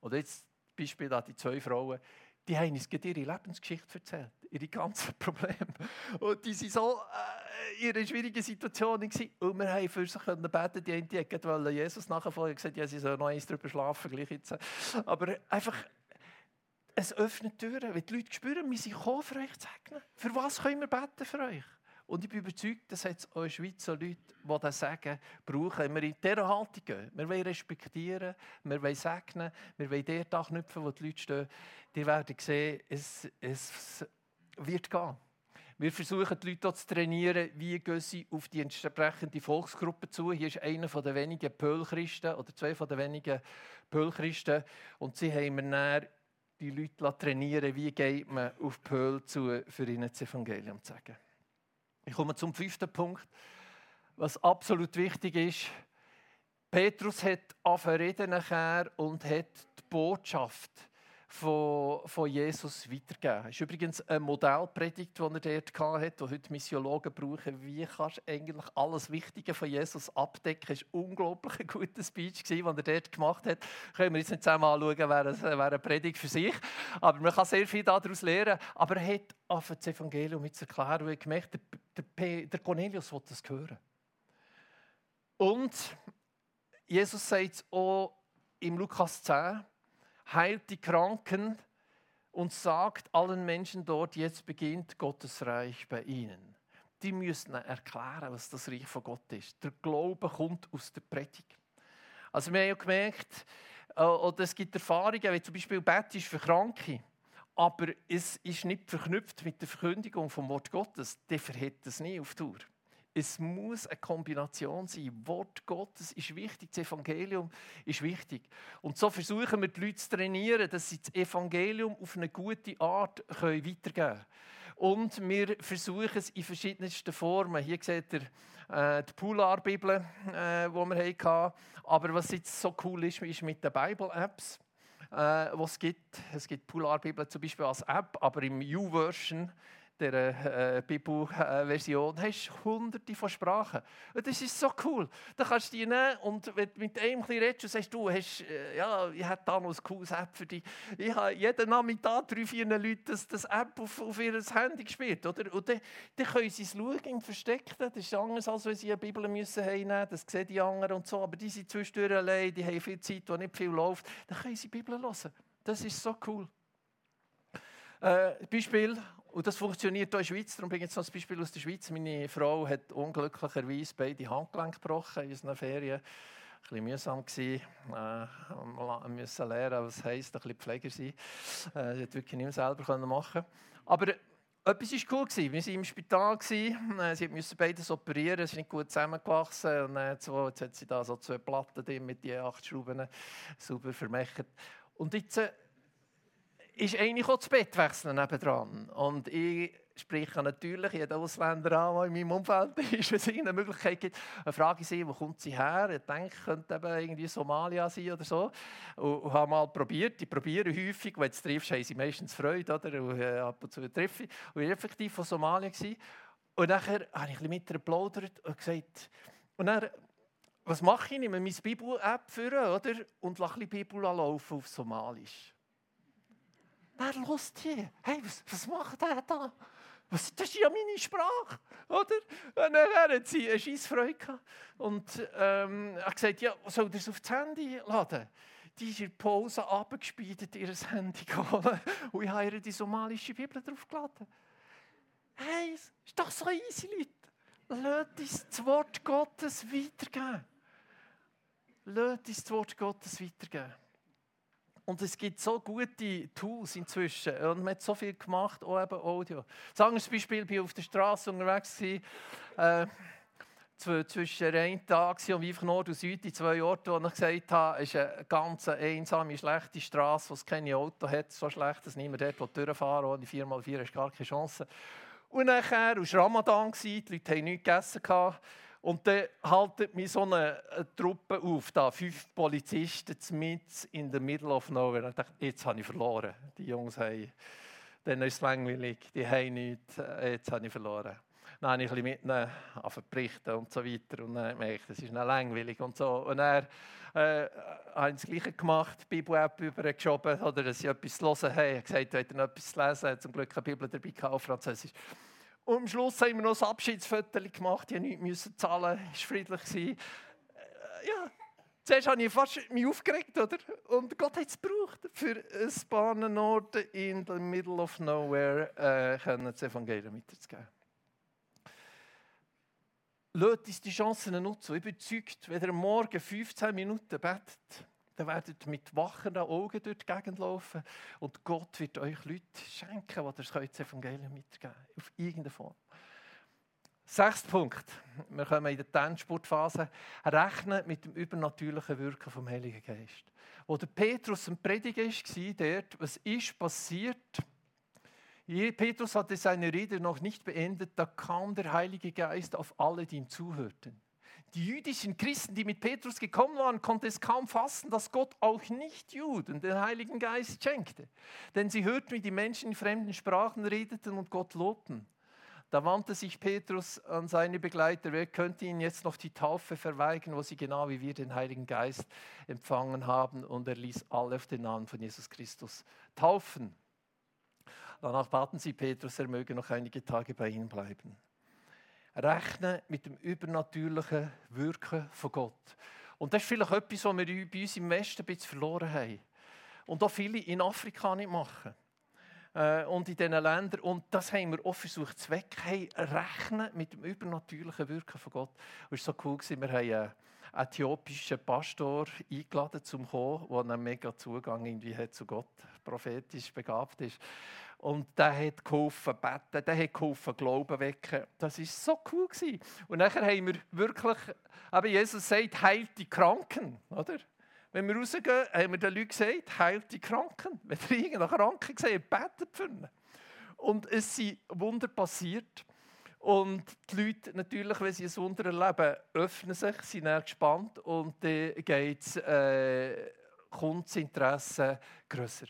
Oder jetzt Beispiel da die zwei Frauen, die haben uns ihre Lebensgeschichte erzählt, ihre ganzen Probleme. Und die waren so äh, in einer schwierigen Situation. Und wir haben für sie beten. Die eine die wollte Jesus nachfolgen. gesagt, ja, sie soll noch eins drüber schlafen. Gleich jetzt. Aber einfach, es öffnet Türen. Wenn die Leute spüren, wir sind gekommen, für euch zu segnen. Für was können wir beten für euch? Und ich bin überzeugt, dass es auch in der Schweiz so Leute, die das sagen, brauchen. Wenn wir in dieser Haltung gehen, wir wollen respektieren, wir wollen segnen, wir wollen dort anknüpfen, wo die Leute stehen, die werden sehen, es, es wird gehen. Wir versuchen, die Leute zu trainieren, wie gehen sie auf die entsprechende Volksgruppe zu. Hier ist einer der wenigen Pölchristen oder zwei der wenigen Pölchristen. Und sie haben mir dann die Leute trainieren, wie geht man auf Pöl zu, für ihnen das Evangelium zu sagen. Ich komme zum fünften Punkt, was absolut wichtig ist. Petrus hat angefangen nachher und hat die Botschaft, von, von Jesus weitergeben. Das ist übrigens eine Modellpredigt, die er dort hatte, die heute Missiologen brauchen. Wie kannst du eigentlich alles Wichtige von Jesus abdecken? Das war ein unglaublich guter Speech, den er dort gemacht hat. Können wir jetzt nicht zusammen anschauen, wäre, wäre eine Predigt für sich. Aber man kann sehr viel daraus lernen. Aber er hat auf das Evangelium mit zu erklären, und gemerkt, der, der, der Cornelius will das hören. Und Jesus sagt es auch im Lukas 10, heilt die Kranken und sagt allen Menschen dort, jetzt beginnt Gottes Reich bei ihnen. Die müssen erklären, was das Reich von Gott ist. Der Glaube kommt aus der Predigt. Also wir haben ja gemerkt, äh, oder es gibt Erfahrungen, wie zum Beispiel Bett ist für Kranke, aber es ist nicht verknüpft mit der Verkündigung vom Wort Gottes. Der verhält es nie auf Tour. Es muss eine Kombination sein. Wort Gottes ist wichtig, das Evangelium ist wichtig. Und so versuchen wir die Leute zu trainieren, dass sie das Evangelium auf eine gute Art weitergeben können. Und wir versuchen es in verschiedensten Formen. Hier seht ihr äh, die Polar-Bibel, äh, die wir hatten. Aber was jetzt so cool ist, ist mit den Bible-Apps, äh, es gibt. Es gibt Polar-Bibel zum Beispiel als App, aber im U-Version der äh, Bibelversion hast hunderte von Sprachen. Und das ist so cool. Da kannst du die nehmen und wenn du mit einem redest und sagst, du hast, äh, ja, ich habe damals ein cooles App für dich. Ich habe jeden Nachmittag drei, vier Leute das, das App auf, auf ihr Handy gespielt. Oder? Und dann, dann können sie es schauen im Versteckten. Das ist anders, als wenn sie eine Bibel müssen heimnehmen müssen. Das sehen die anderen und so. Aber die sind zwischendurch allein, die haben viel Zeit, wo nicht viel läuft. Dann können sie die Bibel hören. Das ist so cool. Äh, Beispiel, und das funktioniert hier in der Schweiz. Darum bringe ich jetzt noch ein Beispiel aus der Schweiz. Meine Frau hat unglücklicherweise beide Handgelenke gebrochen in unseren Ferien. Ein bisschen mühsam gewesen. Äh, müssen lernen, was heisst, ein bisschen Pfleger sein. Äh, sie hat wirklich nicht mehr selber machen Aber etwas war cool. Gewesen. Wir waren im Spital. Äh, sie mussten beides operieren. Es ist nicht gut zusammengewachsen. Und äh, jetzt hat sie da so zwei Platten drin mit den acht Schrauben sauber vermacht. Und jetzt äh, ist eigentlich auch das Bett wechseln nebendran. Und ich spreche natürlich jeden Ausländer an, der in meinem Umfeld ist, wenn es eine Möglichkeit gibt. Eine Frage sie, wo kommt sie her? Ich denke, könnte eben irgendwie Somalia sein oder so. Und, und habe mal probiert. Ich probiere häufig, wenn du es triffst, haben sie meistens Freude, oder? Und äh, ab und zu treffe ich. Und ich war effektiv von Somalia. Gewesen. Und nachher habe ich ein mit ihr geplaudert und gesagt, und dann, was mache ich? Ich nehme meine Bibel-App? Und lasse bisschen Bibel auf Somalisch. Wer hört hier? Hey, was, was macht der da? Was, das ist ja meine Sprache, oder? Und dann hat sie eine scheisse Freude gehabt. Und ähm, hat gesagt, ja, soll das auf das Handy laden? Die ist in der Pause abgespielt, ihr Handy geholt. Und ich habe ihr die somalische Bibel draufgeladen. Hey, ist doch so easy, Leute. Lasst uns das Wort Gottes weitergeben. Lasst uns das Wort Gottes weitergeben. Und es gibt so gute Tools inzwischen. Und man hat so viel gemacht, auch eben Audio. Wir zum Beispiel, ich war auf der Straße unterwegs, äh, zwischen Rheintag und einfach Nord und Süd, die zwei Orte, wo ich gesagt habe, ist eine ganz einsame, schlechte Straße, wo es keine Auto hat, so schlecht, dass niemand dort durchfahren will. Ohne 4x4 hast gar keine Chance. Und nachher war Ramadan, die Leute hatten nichts gegessen. Und dann haltet mich so eine, Truppe auf, da, fünf Polizisten mit in the middle of nowhere. Ich dachte, jetzt habe ich verloren. Die Jungs haben, dann ist es langweilig, die haben nichts, jetzt habe ich verloren. Dann habe ich ein bisschen mit ihnen berichten und so weiter. Und dann merke ich, das ist langweilig und so. Und dann äh, habe ich das Gleiche gemacht, die Bibel-App übergeschoben, oder dass sie etwas zu hören haben. Ich habe gesagt, wenn ihr etwas zu lesen zum Glück eine Bibel dabei gehabt, Französisch. Und am Schluss haben wir noch ein Abschiedsfoto gemacht. Ich musste nichts zahlen, es war friedlich. Äh, ja, zuerst habe ich fast mich aufgeregt, oder? Und Gott hat es gebraucht, für ein Orte in the middle of nowhere äh, das Evangelium weiterzugeben. Lasst uns die Chancen nutzen. Ich bin überzeugt, wenn ihr Morgen 15 Minuten betet, dann werdet ihr mit wachenden Augen durch die Gegend laufen und Gott wird euch Leute schenken, die das Evangelium mitgeben Auf irgendeine Form. Sechster Punkt. Wir kommen in der Tanzsportphase. Rechnen mit dem übernatürlichen Wirken vom Heiligen Geist. Wo der Petrus ein Prediger war, dort, was ist passiert? Petrus hatte seine Rede noch nicht beendet, da kam der Heilige Geist auf alle, die ihm zuhörten. Die jüdischen Christen, die mit Petrus gekommen waren, konnten es kaum fassen, dass Gott auch Nicht-Juden den Heiligen Geist schenkte. Denn sie hörten, wie die Menschen in fremden Sprachen redeten und Gott lobten. Da wandte sich Petrus an seine Begleiter, wer könnte ihnen jetzt noch die Taufe verweigern, wo sie genau wie wir den Heiligen Geist empfangen haben. Und er ließ alle auf den Namen von Jesus Christus taufen. Danach baten sie Petrus, er möge noch einige Tage bei ihnen bleiben. Rechnen mit dem übernatürlichen Wirken von Gott. Und das ist vielleicht etwas, was wir bei uns im Westen ein bisschen verloren haben. Und auch viele in Afrika nicht machen äh, und in diesen Ländern. Und das haben wir auch versucht zu wecken, hey, rechnen mit dem übernatürlichen Wirken von Gott. Es war so cool, wir haben einen äthiopischen Pastor eingeladen zum kommen, der einen mega Zugang irgendwie hat zu Gott, prophetisch begabt ist. Und der hat geholfen beten, der hat geholfen Glauben wecken. Das war so cool. Gewesen. Und nachher haben wir wirklich, aber Jesus sagt, heilt die Kranken, oder? Wenn wir rausgehen, haben wir den Leuten gesagt, heilt die Kranken. Wenn ihr irgendeinen Kranken seht, betet für ihn. Und es sind Wunder passiert. Und die Leute, natürlich, wenn sie ein Wunder erleben, öffnen sich, sind dann gespannt und dann geht's, äh, kommt grösser.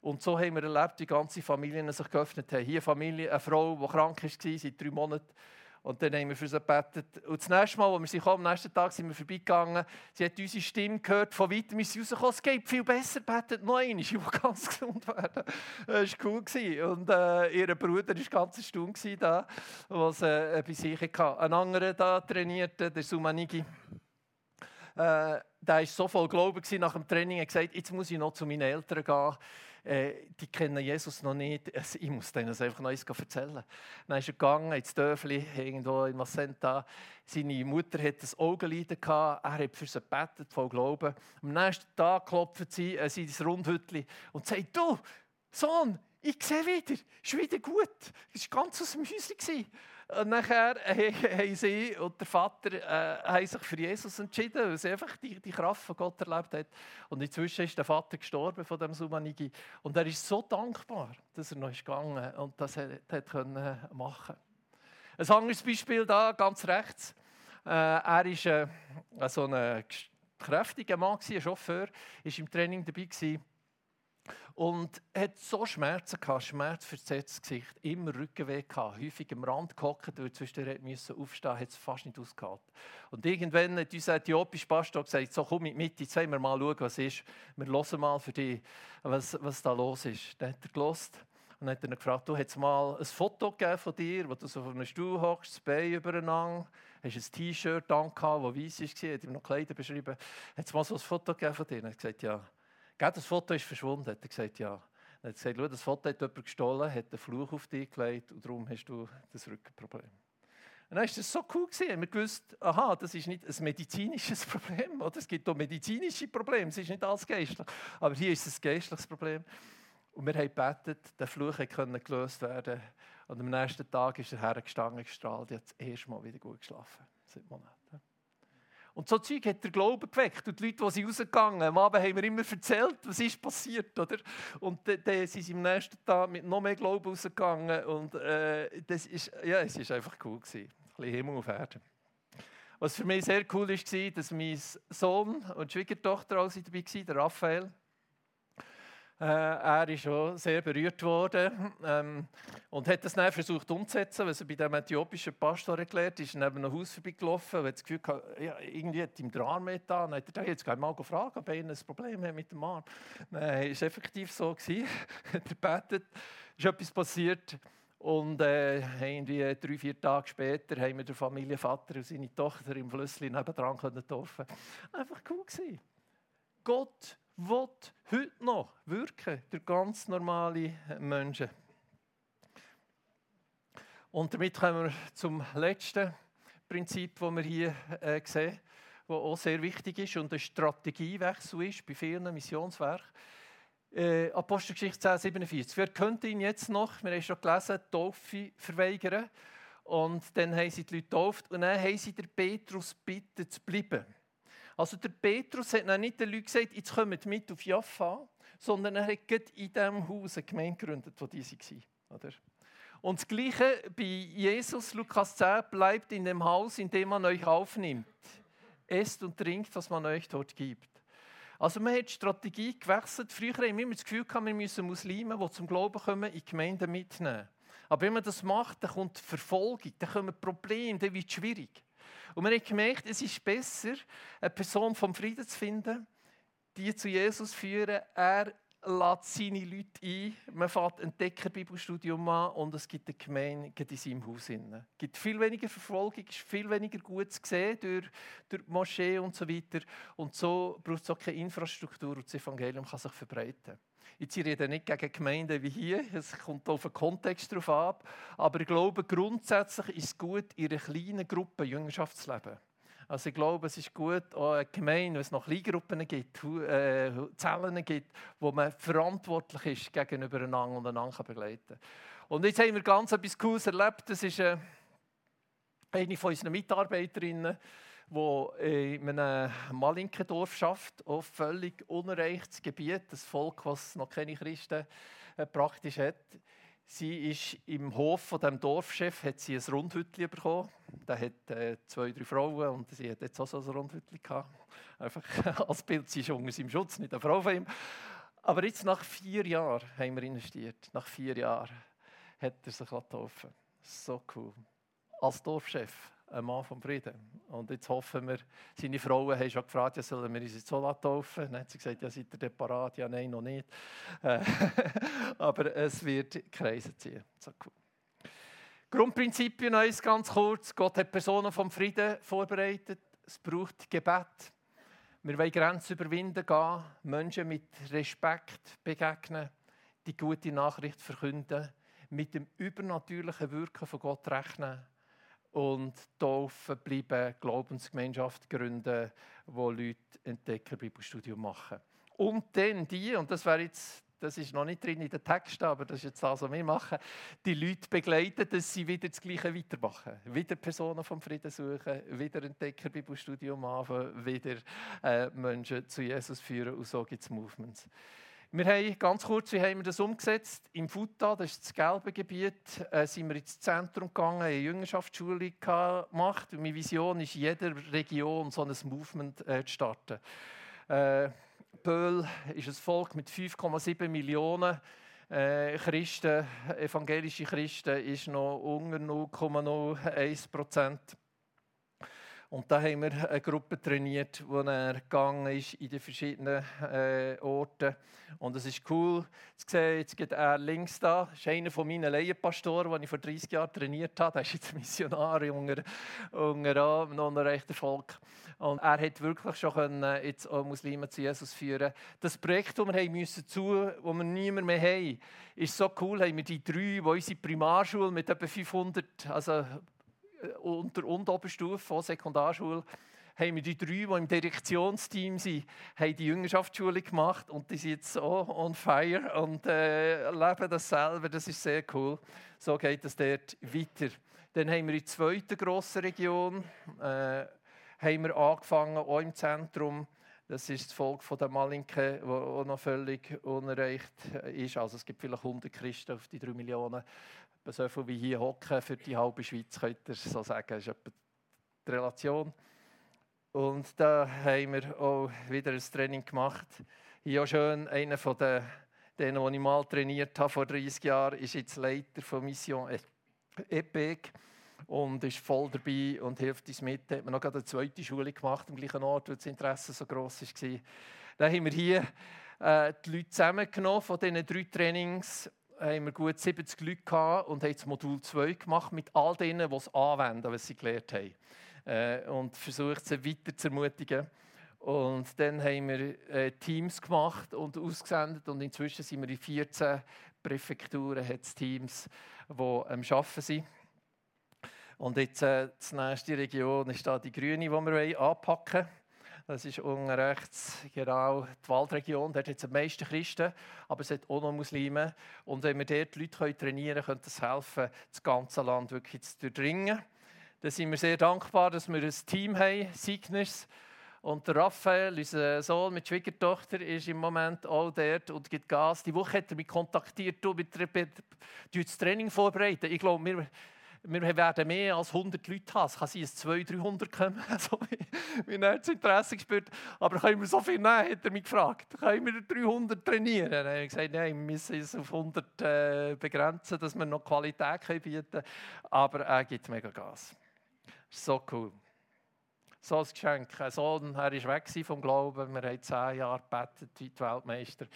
Und so haben wir erlebt, wie ganze Familien sich geöffnet haben. Hier eine Familie, eine Frau, die krank war, seit drei Monaten, und dann haben wir für sie gebetet. Und das nächste Mal, als wir sie kamen, am nächsten Tag sind wir vorbeigegangen. Sie hat unsere Stimme gehört, von weitem ist sie rausgekommen. Es geht viel besser, betet noch einmal, ich will ganz gesund werden. Das war cool. Und äh, ihr Bruder war ganz erstaunt da, was äh, bei sich hatte. Ein anderer da trainierte, der Sumanigi. Äh, der war so voll Glauben nach dem Training, er hat gesagt, jetzt muss ich noch zu meinen Eltern gehen äh, die kennen Jesus noch nicht. Ich muss denen das einfach noch eins erzählen. Dann ist er gegangen ins Dörfli, irgendwo in Macenta. Seine Mutter hatte ein Augenleiden. Er hat für sie gebetet, voll Glauben. Am nächsten Tag klopft sie an sein Rundhütli und sagt, du, Sohn, ich sehe wieder, es ist wieder gut. Es war ganz aus dem Häuschen. Und nachher haben sie und der Vater äh, sich für Jesus entschieden, weil sie einfach die, die Kraft von Gott erlebt hat. Und inzwischen ist der Vater gestorben von dem Sumanigi. Und er ist so dankbar, dass er noch ist gegangen und das hat, hat können machen. Ein anderes Beispiel da, ganz rechts. Äh, er war äh, so ein kräftiger Mann, ein Chauffeur, war im Training dabei. Gewesen. Und er hat so Schmerzen gehabt, schmerzversetztes Gesicht, immer Rückenweh gehabt, häufig am Rand gehockt, weil zwischendurch musste aufstehen, hat es fast nicht ausgehalten. Und irgendwann hat unser äthiopischer Pastor gesagt, so komm mit mit, jetzt wollen wir mal schauen, was ist. Wir hören mal für dich, was, was da los ist. Dann hat er gelost und hat dann gefragt, du hast mal ein Foto von dir, wo du so auf einem Stuhl hockst, das Bein übereinander, hast ein T-Shirt an, das weiß war, hat ihm noch Kleider beschrieben. Hat es mal so ein Foto von dir? Und er hat gesagt, ja. Das Foto ist verschwunden, hat er gesagt, ja. Er hat gesagt, das Foto hat jemand gestohlen, hat einen Fluch auf dich gelegt und darum hast du das Rückenproblem. Und dann war das so cool. Gewesen. Wir gewusst, aha, das ist nicht ein medizinisches Problem. Oder? Es gibt auch medizinische Probleme, es ist nicht alles geistlich. Aber hier ist es ein geistliches Problem. Und wir haben gebetet, der Fluch konnte gelöst werden. Und am nächsten Tag ist er hergestanden, gestrahlt, hat das erste Mal wieder gut geschlafen. Seit Monaten. Und so Zeug hat der Glauben geweckt. Und die Leute, die sind rausgegangen am Abend haben wir immer erzählt, was ist passiert. Oder? Und dann sind sie am nächsten Tag mit noch mehr Glauben rausgegangen. Und äh, das ist, ja, es ist einfach cool. Gewesen. Ein bisschen Himmel auf Erden. Was für mich sehr cool war, dass mein Sohn und Schwiegertochter auch dabei waren, der Raphael. Äh, er ist schon sehr berührt worden ähm, und hat das dann versucht umzusetzen, was er bei dem äthiopischen Pastor erklärt ist. neben einem Haus vorbeigelaufen und hat das Gefühl gehabt, ja, irgendwie hat ihm der Arm getan. Dann hat er jetzt mal gefragt, ob er ein Problem hat mit dem Arm. Nein, es war effektiv so. er hat gebetet, ist etwas passiert. Und äh, irgendwie drei, vier Tage später haben wir den Familienvater und seine Tochter im Flüssli nebendran taufen. Einfach cool gewesen. Gott will heute noch wirken durch ganz normale Menschen. Und damit kommen wir zum letzten Prinzip, das wir hier äh, sehen, das auch sehr wichtig ist und ein Strategiewechsel ist bei vielen Missionswerken. Äh, Apostelgeschichte 10, 47. Wer könnte ihn jetzt noch, wir haben schon gelesen, Taufe verweigern? Und dann haben sie die Leute getauft und dann haben sie der Petrus bitten zu bleiben. Also der Petrus hat nicht den Leuten gesagt, jetzt kommt mit auf Jaffa, sondern er hat in diesem Haus eine Gemeinde gegründet, wo die waren. Oder? Und das Gleiche bei Jesus, Lukas 10, bleibt in dem Haus, in dem man euch aufnimmt. Esst und trinkt, was man euch dort gibt. Also man hat die Strategie gewechselt. Früher haben wir immer das Gefühl wir müssen Muslime, die zum Glauben kommen, in die Gemeinde mitnehmen. Aber wenn man das macht, dann kommt Verfolgung, dann kommen Probleme, dann wird es schwierig. Und man hat gemerkt, es ist besser, eine Person vom Frieden zu finden, die zu Jesus führen. Er lädt seine Leute ein. Man fährt ein Decker-Bibelstudium an und es gibt eine Gemeinde in seinem Haus. Es gibt viel weniger Verfolgung, ist viel weniger gut zu sehen durch, durch die Moschee und so weiter. Und so braucht es auch keine Infrastruktur und das Evangelium kann sich verbreiten. Jetzt ich rede nicht gegen Gemeinden wie hier, es kommt auf den Kontext drauf ab, aber ich glaube, grundsätzlich ist es gut, in einer kleinen Gruppe Jüngerschaft zu leben. Also ich glaube, es ist gut, auch eine Gemeinde, wenn es noch Kleingruppen gibt, äh, Zellen gibt, wo man verantwortlich ist gegenüber einander und einander begleiten kann. Und jetzt haben wir ganz etwas Cooles erlebt. Das ist äh, eine von unseren Mitarbeiterinnen, die in einem Malinkendorf schafft, auf völlig unerreichtes Gebiet, das Volk, das noch keine Christen äh, praktisch hat. Sie ist im Hof von dem Dorfchef hat sie ein Rundhütli bekommen. Der hat äh, zwei, drei Frauen und sie hat jetzt auch so ein Rundhütli gehabt. Einfach als Bild, sie ist unter seinem Schutz, nicht eine Frau von ihm. Aber jetzt nach vier Jahren haben wir investiert. Nach vier Jahren hat er sich getaufen. So cool. Als Dorfchef ein Mann vom Frieden. Und jetzt hoffen wir, seine Frauen haben schon gefragt, ja, sollen wir uns jetzt so taufen? Dann hat sie gesagt, ja, seid ihr parat? Ja, nein, noch nicht. Äh, aber es wird Kreise ziehen. So cool. Grundprinzipien eins ganz kurz. Gott hat Personen vom Frieden vorbereitet. Es braucht Gebet. Wir wollen Grenzen überwinden gehen, Menschen mit Respekt begegnen, die gute Nachricht verkünden, mit dem übernatürlichen Wirken von Gott rechnen und taufen bleiben, Glaubensgemeinschaft gründen, wo Leute Entdecker Bibelstudium machen. Und dann die, und das wäre jetzt, das ist noch nicht drin in den Text, aber das ist jetzt das, was wir machen, die Leute begleiten, dass sie wieder das Gleiche weitermachen. Wieder Personen vom Frieden suchen, wieder Entdecker Bibelstudium anfangen, wieder äh, Menschen zu Jesus führen und so gibt es Movements. Wir haben ganz kurz, wie haben wir das umgesetzt? Im Futa, das ist das gelbe Gebiet, äh, sind wir ins Zentrum gegangen, eine Jüngerschaftsschule gemacht. meine Vision ist, in jeder Region so ein Movement äh, zu starten. Äh, Böhl ist ein Volk mit 5,7 Millionen äh, Christen, evangelische Christen, ist noch unter 0,01 Prozent. Und da haben wir eine Gruppe trainiert, wo er gegangen ist in den verschiedenen äh, Orten. Und es ist cool zu sehen, jetzt geht er links da, das ist einer von meinen Laienpastoren, den ich vor 30 Jahren trainiert habe. Er ist jetzt Missionar unter, unter noch ein rechter Volk. Und er hat wirklich schon können, jetzt auch Muslime zu Jesus führen. Das Projekt, das wir haben müssen zu, wo wir niemand mehr haben, ist so cool. Haben wir die drei, die unsere Primarschule mit etwa 500, also äh, unter und Oberstufe von Sekundarschule haben wir die drei, die im Direktionsteam sind, haben die Jüngerschaftsschule gemacht und die sind jetzt so on fire und äh, leben das selber. Das ist sehr cool. So geht es dort weiter. Dann haben wir in der zweiten grossen Region äh, haben wir angefangen, auch im Zentrum. Das ist das Volk von der Malinke, das noch völlig unerreicht ist. Also es gibt vielleicht 100 Christen auf die 3 Millionen so viel wie hier hocken für die halbe Schweiz, könnt ihr so sagen, das ist etwa die Relation. Und da haben wir auch wieder ein Training gemacht. Hier auch schön, einer von den, denen, die ich mal trainiert habe vor 30 Jahren, ist jetzt Leiter von Mission EPEC und ist voll dabei und hilft uns mit. Hat man noch eine zweite Schule gemacht am gleichen Ort, weil das Interesse so gross war. Dann haben wir hier äh, die Leute zusammengenommen von diesen drei Trainings haben wir gut 70 Leute gehabt und haben das Modul 2 gemacht mit all denen, die es anwenden, was sie gelernt haben. Äh, und versucht, sie weiter zu ermutigen. Und dann haben wir äh, Teams gemacht und ausgesendet und inzwischen sind wir in 14 Präfekturen, hat Teams, die am Arbeiten sind. Und jetzt äh, die nächste Region ist da die Grüne, die wir anpacken wollen. Das ist unten rechts genau die Waldregion. Dort hat es am meisten Christen, aber es hat auch noch Muslime. Und wenn wir dort die Leute trainieren können, könnte das helfen, das ganze Land wirklich zu durchdringen. Da sind wir sehr dankbar, dass wir ein Team haben, Signers, Und der Raphael, unser Sohn mit Schwiegertochter, ist im Moment auch dort und gibt Gas. Die Woche hat er mich kontaktiert, du, mit das Training vorbereiten. Ich glaube, wir, wir werden mehr als 100 Leute haben. Es kann sein, dass 200, 300 kommen, so wie, wie er das Interesse gespürt Aber können wir so viel nehmen, hat er mich gefragt. Können wir 300 trainieren? Habe ich gesagt, nein, wir müssen es auf 100 äh, begrenzen, dass wir noch Qualität bieten können. Aber er gibt mega Gas. So cool. So ein Geschenk. Ein er war weg vom Glauben. Wir haben zehn Jahre gebetet wie Weltmeister.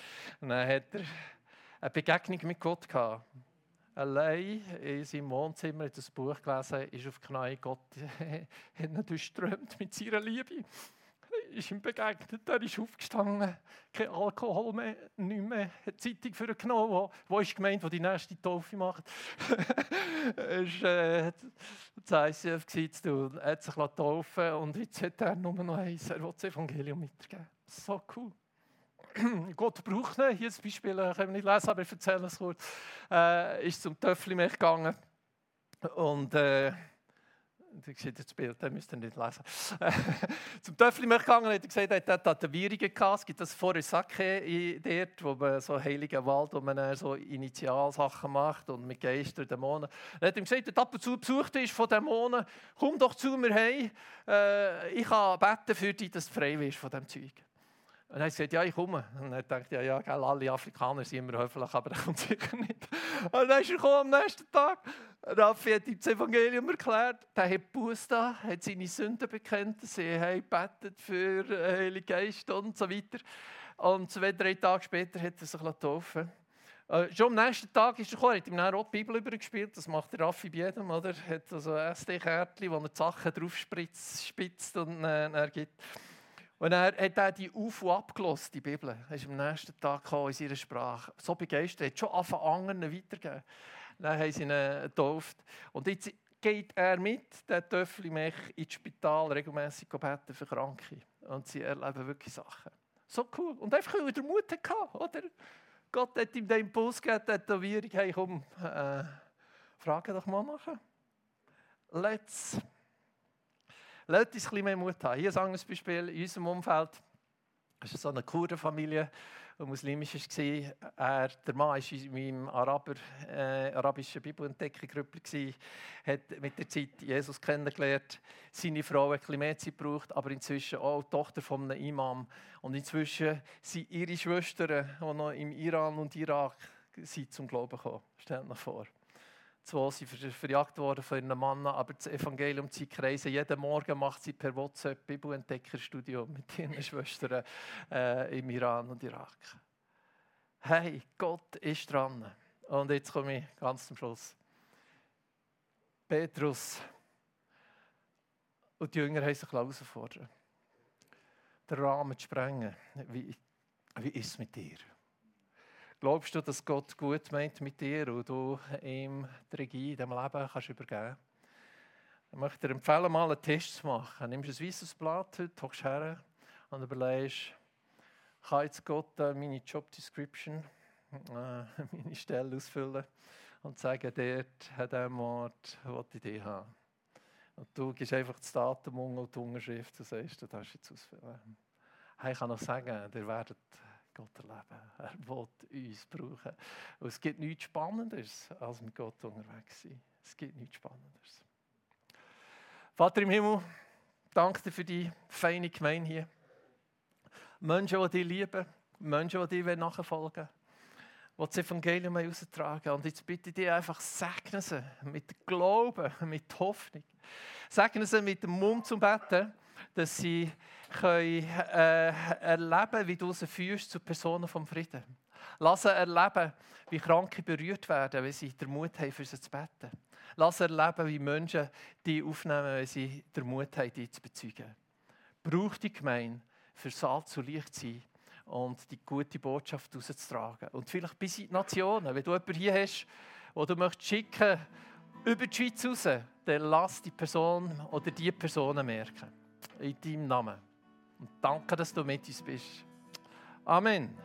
Und dann hat er eine Begegnung mit Gott gehabt allein in seinem Wohnzimmer, hat das Buch gelesen, ist auf die Knie, Gott hat ihn durchströmt mit seiner Liebe. Ist ihm begegnet, er ist aufgestanden, kein Alkohol mehr, nichts mehr, hat Zeitung für ihn genommen, wo, wo ist gemeint, wo die nächste Taufe macht. er ist äh, das ICF er hat sich taufen und jetzt hat er nur noch eins, er will das Evangelium mitgeben. So cool. Gott braucht ihn. Hier zum Beispiel, äh, können wir nicht lesen, aber ich erzähle es kurz. Äh, ist zum Töfflimech gegangen und äh, ich sehe das Bild, das müsst ihr nicht lesen. zum Töfflimech gegangen hat er gesagt, er hat Tätowierungen gehabt. Es gibt das Forosake dort, wo man so heiligen Wald, wo man so Initialsachen macht und mit Geistern, Dämonen. Er hat ihm gesagt, er ab und zu besucht ist von Dämonen, komm doch zu mir heim, äh, ich kann beten für dich, dass du frei wirst von diesem Zeug. Und er hat gesagt, ja, ich komme. Und er dachte, ja, ja, gell, alle Afrikaner sind immer höflich, aber er kommt sicher nicht. Und dann ist er gekommen, am nächsten Tag. Raffi hat ihm das Evangelium erklärt. Der hat Buß da, hat seine Sünden bekennt. Sie haben gebetet für den Heiligen Geist und so weiter. Und zwei, drei Tage später hat er sich taufen äh, schon am nächsten Tag ist er gekommen, hat ihm dann auch die Bibel übergespielt. Das macht Raffi bei jedem, oder? Er hat also ein SD-Kärtchen, wo er die Sachen drauf spitzt und äh, er gibt. Und er hat er die auf- und abgelost, die Bibel. Er ist am nächsten Tag in seiner Sprache. So begeistert, er hat schon angefangen, anderen weitergegeben. Dann haben sie ihn getauft. Und jetzt geht er mit, der Töffelmech, ins Spital regelmäßig beten für Kranke. Und sie erleben wirklich Sachen. So cool. Und einfach, weil er den Mut hatte, oder? Gott hat ihm den Impuls gegeben, die Tätowierung, hey komm, äh, frage doch mal nachher. Let's Lasst uns ein bisschen mehr Mut haben. Hier ist ein Beispiel in unserem Umfeld. Es war so eine Kurdenfamilie, die muslimisch war. Er, der Mann war in meinem Araber, äh, arabischen Bibelentdeckergruppe, hat mit der Zeit Jesus kennengelernt. Seine Frau hat ein bisschen mehr Zeit gebraucht, aber inzwischen auch die Tochter von einem Imam. Und inzwischen sind ihre Schwestern, die noch im Iran und Irak sind, zum Glauben gekommen. Stellt euch vor. Zwei sind verjagt worden von ihren Mann, aber das Evangelium zieht Kreise. Jeden Morgen macht sie per WhatsApp Bibelentdeckerstudium mit ihren Schwestern äh, im Iran und Irak. Hey, Gott ist dran. Und jetzt komme ich ganz zum Schluss. Petrus und die Jünger haben sich herausfordern den Rahmen zu sprengen. Wie, wie ist es mit dir? Glaubst du, dass Gott gut meint mit dir und du ihm die Regie in diesem Leben kannst übergeben Ich möchte dir empfehlen, mal einen Test zu machen. Nimmst ein weißes Blatt heute, hockst her und überlegst, kann jetzt Gott meine Job Description, äh, meine Stelle ausfüllen und sagen, dort, an diesem Ort, will ich dich haben. Und du gibst einfach das Datum und die Unterschrift und sagst, du darfst jetzt ausfüllen. ich kann noch sagen, ihr werdet Gott erleben. Er will uns brauchen. Und es gibt nichts Spannenderes, als mit Gott unterwegs zu sein. Es gibt nichts Spannenderes. Vater im Himmel, danke dir für die feine Gemeinde hier. Menschen, die dich lieben, Menschen, die dir nachfolgen wollen, die das Evangelium austragen Und jetzt bitte ich dich einfach, segne sie mit Glauben, mit Hoffnung. Segne sie mit dem Mund zum Betten, dass sie können, äh, erleben wie du sie führst zu Personen vom Frieden. Lass sie erleben, wie Kranke berührt werden, wenn sie den Mut haben, für sie zu beten. Lass sie erleben, wie Menschen die aufnehmen, wenn sie den Mut haben, die zu bezeugen. Brauch die Gemeinde, für Salz und Licht zu sein und die gute Botschaft rauszutragen. Und vielleicht bis in die Nationen. Wenn du jemanden hier hast, wo du möchtest schicken über die Schweiz raus, dann lass die Person oder die Personen merken. In deinem Namen. Und danke, dass du mit uns bist. Amen.